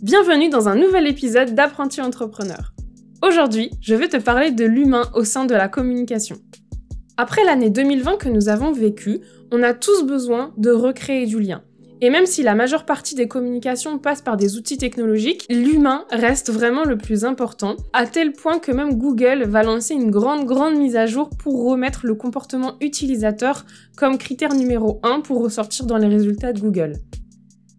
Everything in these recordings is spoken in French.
Bienvenue dans un nouvel épisode d'Apprenti Entrepreneur. Aujourd'hui, je vais te parler de l'humain au sein de la communication. Après l'année 2020 que nous avons vécue, on a tous besoin de recréer du lien. Et même si la majeure partie des communications passe par des outils technologiques, l'humain reste vraiment le plus important, à tel point que même Google va lancer une grande grande mise à jour pour remettre le comportement utilisateur comme critère numéro 1 pour ressortir dans les résultats de Google.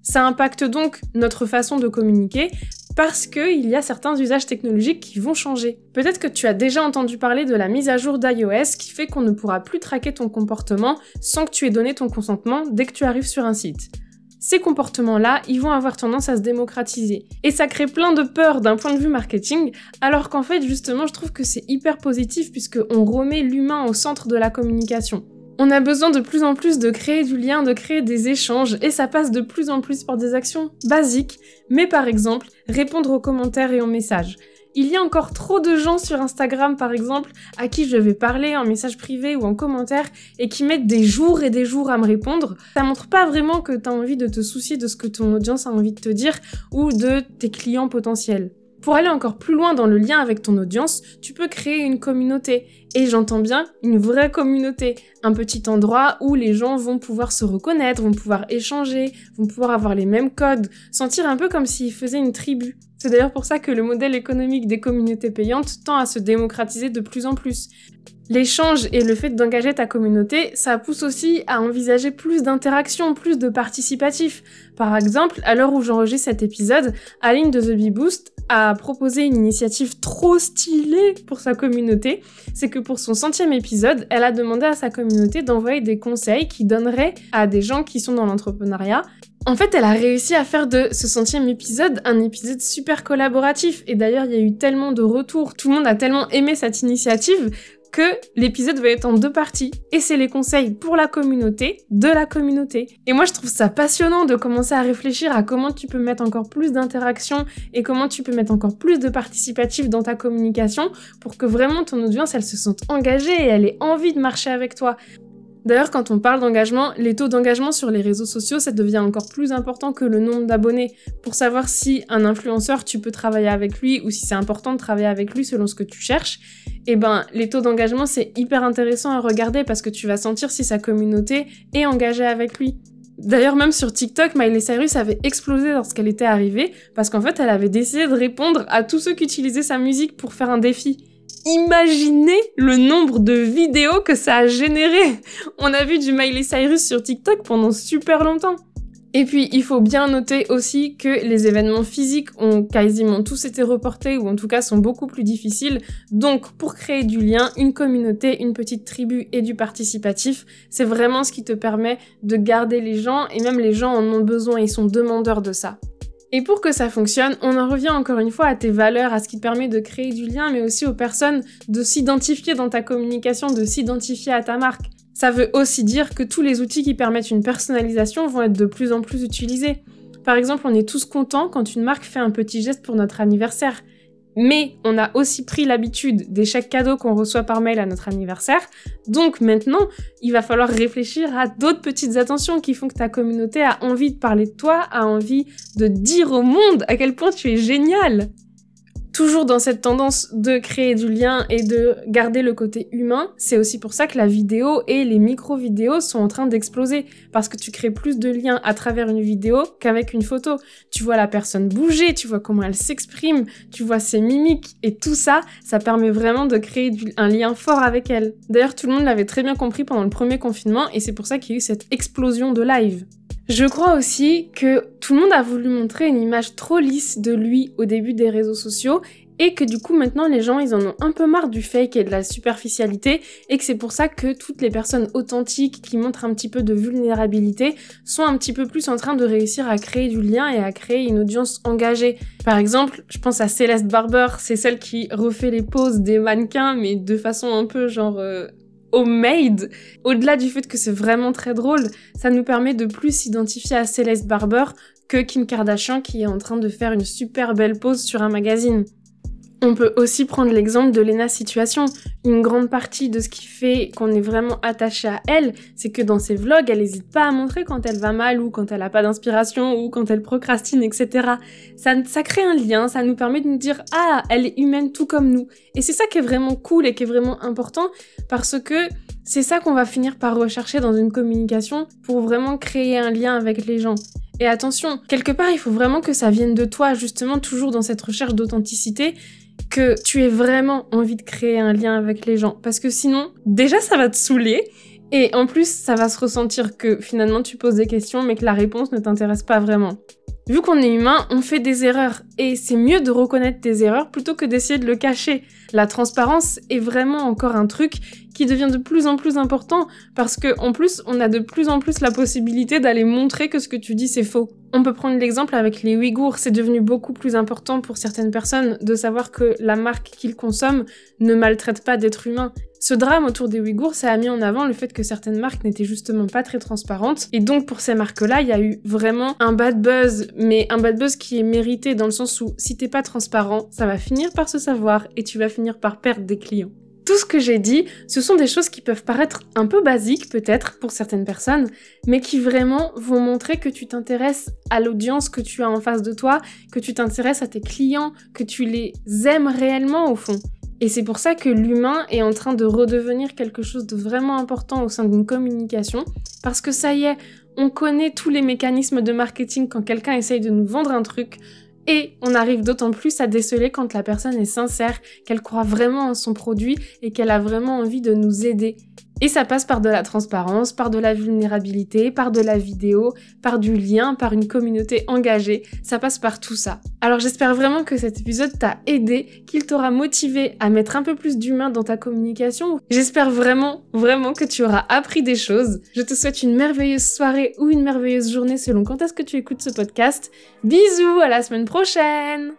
Ça impacte donc notre façon de communiquer parce qu'il y a certains usages technologiques qui vont changer. Peut-être que tu as déjà entendu parler de la mise à jour d'iOS qui fait qu'on ne pourra plus traquer ton comportement sans que tu aies donné ton consentement dès que tu arrives sur un site. Ces comportements-là, ils vont avoir tendance à se démocratiser. Et ça crée plein de peur d'un point de vue marketing, alors qu'en fait, justement, je trouve que c'est hyper positif puisqu'on remet l'humain au centre de la communication. On a besoin de plus en plus de créer du lien, de créer des échanges, et ça passe de plus en plus par des actions basiques, mais par exemple, répondre aux commentaires et aux messages. Il y a encore trop de gens sur Instagram, par exemple, à qui je vais parler en message privé ou en commentaire et qui mettent des jours et des jours à me répondre. Ça montre pas vraiment que tu as envie de te soucier de ce que ton audience a envie de te dire ou de tes clients potentiels. Pour aller encore plus loin dans le lien avec ton audience, tu peux créer une communauté. Et j'entends bien une vraie communauté. Un petit endroit où les gens vont pouvoir se reconnaître, vont pouvoir échanger, vont pouvoir avoir les mêmes codes, sentir un peu comme s'ils faisaient une tribu. C'est d'ailleurs pour ça que le modèle économique des communautés payantes tend à se démocratiser de plus en plus. L'échange et le fait d'engager ta communauté, ça pousse aussi à envisager plus d'interactions, plus de participatifs. Par exemple, à l'heure où j'enregistre cet épisode, Aline de The Bee Boost a proposé une initiative trop stylée pour sa communauté. C'est que pour son centième épisode, elle a demandé à sa communauté d'envoyer des conseils qui donneraient à des gens qui sont dans l'entrepreneuriat en fait, elle a réussi à faire de ce centième épisode un épisode super collaboratif. Et d'ailleurs, il y a eu tellement de retours, tout le monde a tellement aimé cette initiative que l'épisode va être en deux parties. Et c'est les conseils pour la communauté, de la communauté. Et moi, je trouve ça passionnant de commencer à réfléchir à comment tu peux mettre encore plus d'interaction et comment tu peux mettre encore plus de participatif dans ta communication pour que vraiment ton audience, elle se sente engagée et elle ait envie de marcher avec toi. D'ailleurs, quand on parle d'engagement, les taux d'engagement sur les réseaux sociaux, ça devient encore plus important que le nombre d'abonnés. Pour savoir si un influenceur, tu peux travailler avec lui ou si c'est important de travailler avec lui selon ce que tu cherches, eh ben, les taux d'engagement, c'est hyper intéressant à regarder parce que tu vas sentir si sa communauté est engagée avec lui. D'ailleurs, même sur TikTok, Miley Cyrus avait explosé lorsqu'elle était arrivée parce qu'en fait, elle avait décidé de répondre à tous ceux qui utilisaient sa musique pour faire un défi imaginez le nombre de vidéos que ça a généré. On a vu du Miley Cyrus sur TikTok pendant super longtemps. Et puis, il faut bien noter aussi que les événements physiques ont quasiment tous été reportés ou en tout cas sont beaucoup plus difficiles. Donc, pour créer du lien, une communauté, une petite tribu et du participatif, c'est vraiment ce qui te permet de garder les gens et même les gens en ont besoin, ils sont demandeurs de ça. Et pour que ça fonctionne, on en revient encore une fois à tes valeurs, à ce qui te permet de créer du lien, mais aussi aux personnes de s'identifier dans ta communication, de s'identifier à ta marque. Ça veut aussi dire que tous les outils qui permettent une personnalisation vont être de plus en plus utilisés. Par exemple, on est tous contents quand une marque fait un petit geste pour notre anniversaire. Mais on a aussi pris l'habitude des chèques cadeaux qu'on reçoit par mail à notre anniversaire. Donc maintenant, il va falloir réfléchir à d'autres petites attentions qui font que ta communauté a envie de parler de toi, a envie de dire au monde à quel point tu es génial toujours dans cette tendance de créer du lien et de garder le côté humain, c'est aussi pour ça que la vidéo et les micro-vidéos sont en train d'exploser. Parce que tu crées plus de liens à travers une vidéo qu'avec une photo. Tu vois la personne bouger, tu vois comment elle s'exprime, tu vois ses mimiques et tout ça, ça permet vraiment de créer un lien fort avec elle. D'ailleurs, tout le monde l'avait très bien compris pendant le premier confinement et c'est pour ça qu'il y a eu cette explosion de live. Je crois aussi que tout le monde a voulu montrer une image trop lisse de lui au début des réseaux sociaux et que du coup maintenant les gens ils en ont un peu marre du fake et de la superficialité et que c'est pour ça que toutes les personnes authentiques qui montrent un petit peu de vulnérabilité sont un petit peu plus en train de réussir à créer du lien et à créer une audience engagée. Par exemple, je pense à Céleste Barber, c'est celle qui refait les poses des mannequins mais de façon un peu genre euh, homemade. Au-delà du fait que c'est vraiment très drôle, ça nous permet de plus s'identifier à Céleste Barber que Kim Kardashian qui est en train de faire une super belle pose sur un magazine. On peut aussi prendre l'exemple de Lena Situation. Une grande partie de ce qui fait qu'on est vraiment attaché à elle, c'est que dans ses vlogs, elle n'hésite pas à montrer quand elle va mal ou quand elle n'a pas d'inspiration ou quand elle procrastine, etc. Ça, ça crée un lien, ça nous permet de nous dire ah, elle est humaine tout comme nous. Et c'est ça qui est vraiment cool et qui est vraiment important parce que c'est ça qu'on va finir par rechercher dans une communication pour vraiment créer un lien avec les gens. Et attention, quelque part, il faut vraiment que ça vienne de toi, justement, toujours dans cette recherche d'authenticité que tu aies vraiment envie de créer un lien avec les gens. Parce que sinon, déjà, ça va te saouler. Et en plus, ça va se ressentir que finalement, tu poses des questions, mais que la réponse ne t'intéresse pas vraiment. Vu qu'on est humain, on fait des erreurs. Et c'est mieux de reconnaître tes erreurs plutôt que d'essayer de le cacher. La transparence est vraiment encore un truc qui devient de plus en plus important parce que en plus on a de plus en plus la possibilité d'aller montrer que ce que tu dis c'est faux. On peut prendre l'exemple avec les Ouïghours, c'est devenu beaucoup plus important pour certaines personnes de savoir que la marque qu'ils consomment ne maltraite pas d'êtres humains. Ce drame autour des Ouïghours, ça a mis en avant le fait que certaines marques n'étaient justement pas très transparentes. Et donc pour ces marques-là, il y a eu vraiment un bad buzz, mais un bad buzz qui est mérité dans le sens où si t'es pas transparent, ça va finir par se savoir et tu vas finir par perdre des clients. Tout ce que j'ai dit, ce sont des choses qui peuvent paraître un peu basiques peut-être pour certaines personnes, mais qui vraiment vont montrer que tu t'intéresses à l'audience que tu as en face de toi, que tu t'intéresses à tes clients, que tu les aimes réellement au fond. Et c'est pour ça que l'humain est en train de redevenir quelque chose de vraiment important au sein d'une communication, parce que ça y est, on connaît tous les mécanismes de marketing quand quelqu'un essaye de nous vendre un truc, et on arrive d'autant plus à déceler quand la personne est sincère, qu'elle croit vraiment en son produit et qu'elle a vraiment envie de nous aider. Et ça passe par de la transparence, par de la vulnérabilité, par de la vidéo, par du lien, par une communauté engagée. Ça passe par tout ça. Alors j'espère vraiment que cet épisode t'a aidé, qu'il t'aura motivé à mettre un peu plus d'humain dans ta communication. J'espère vraiment, vraiment que tu auras appris des choses. Je te souhaite une merveilleuse soirée ou une merveilleuse journée selon quand est-ce que tu écoutes ce podcast. Bisous, à la semaine prochaine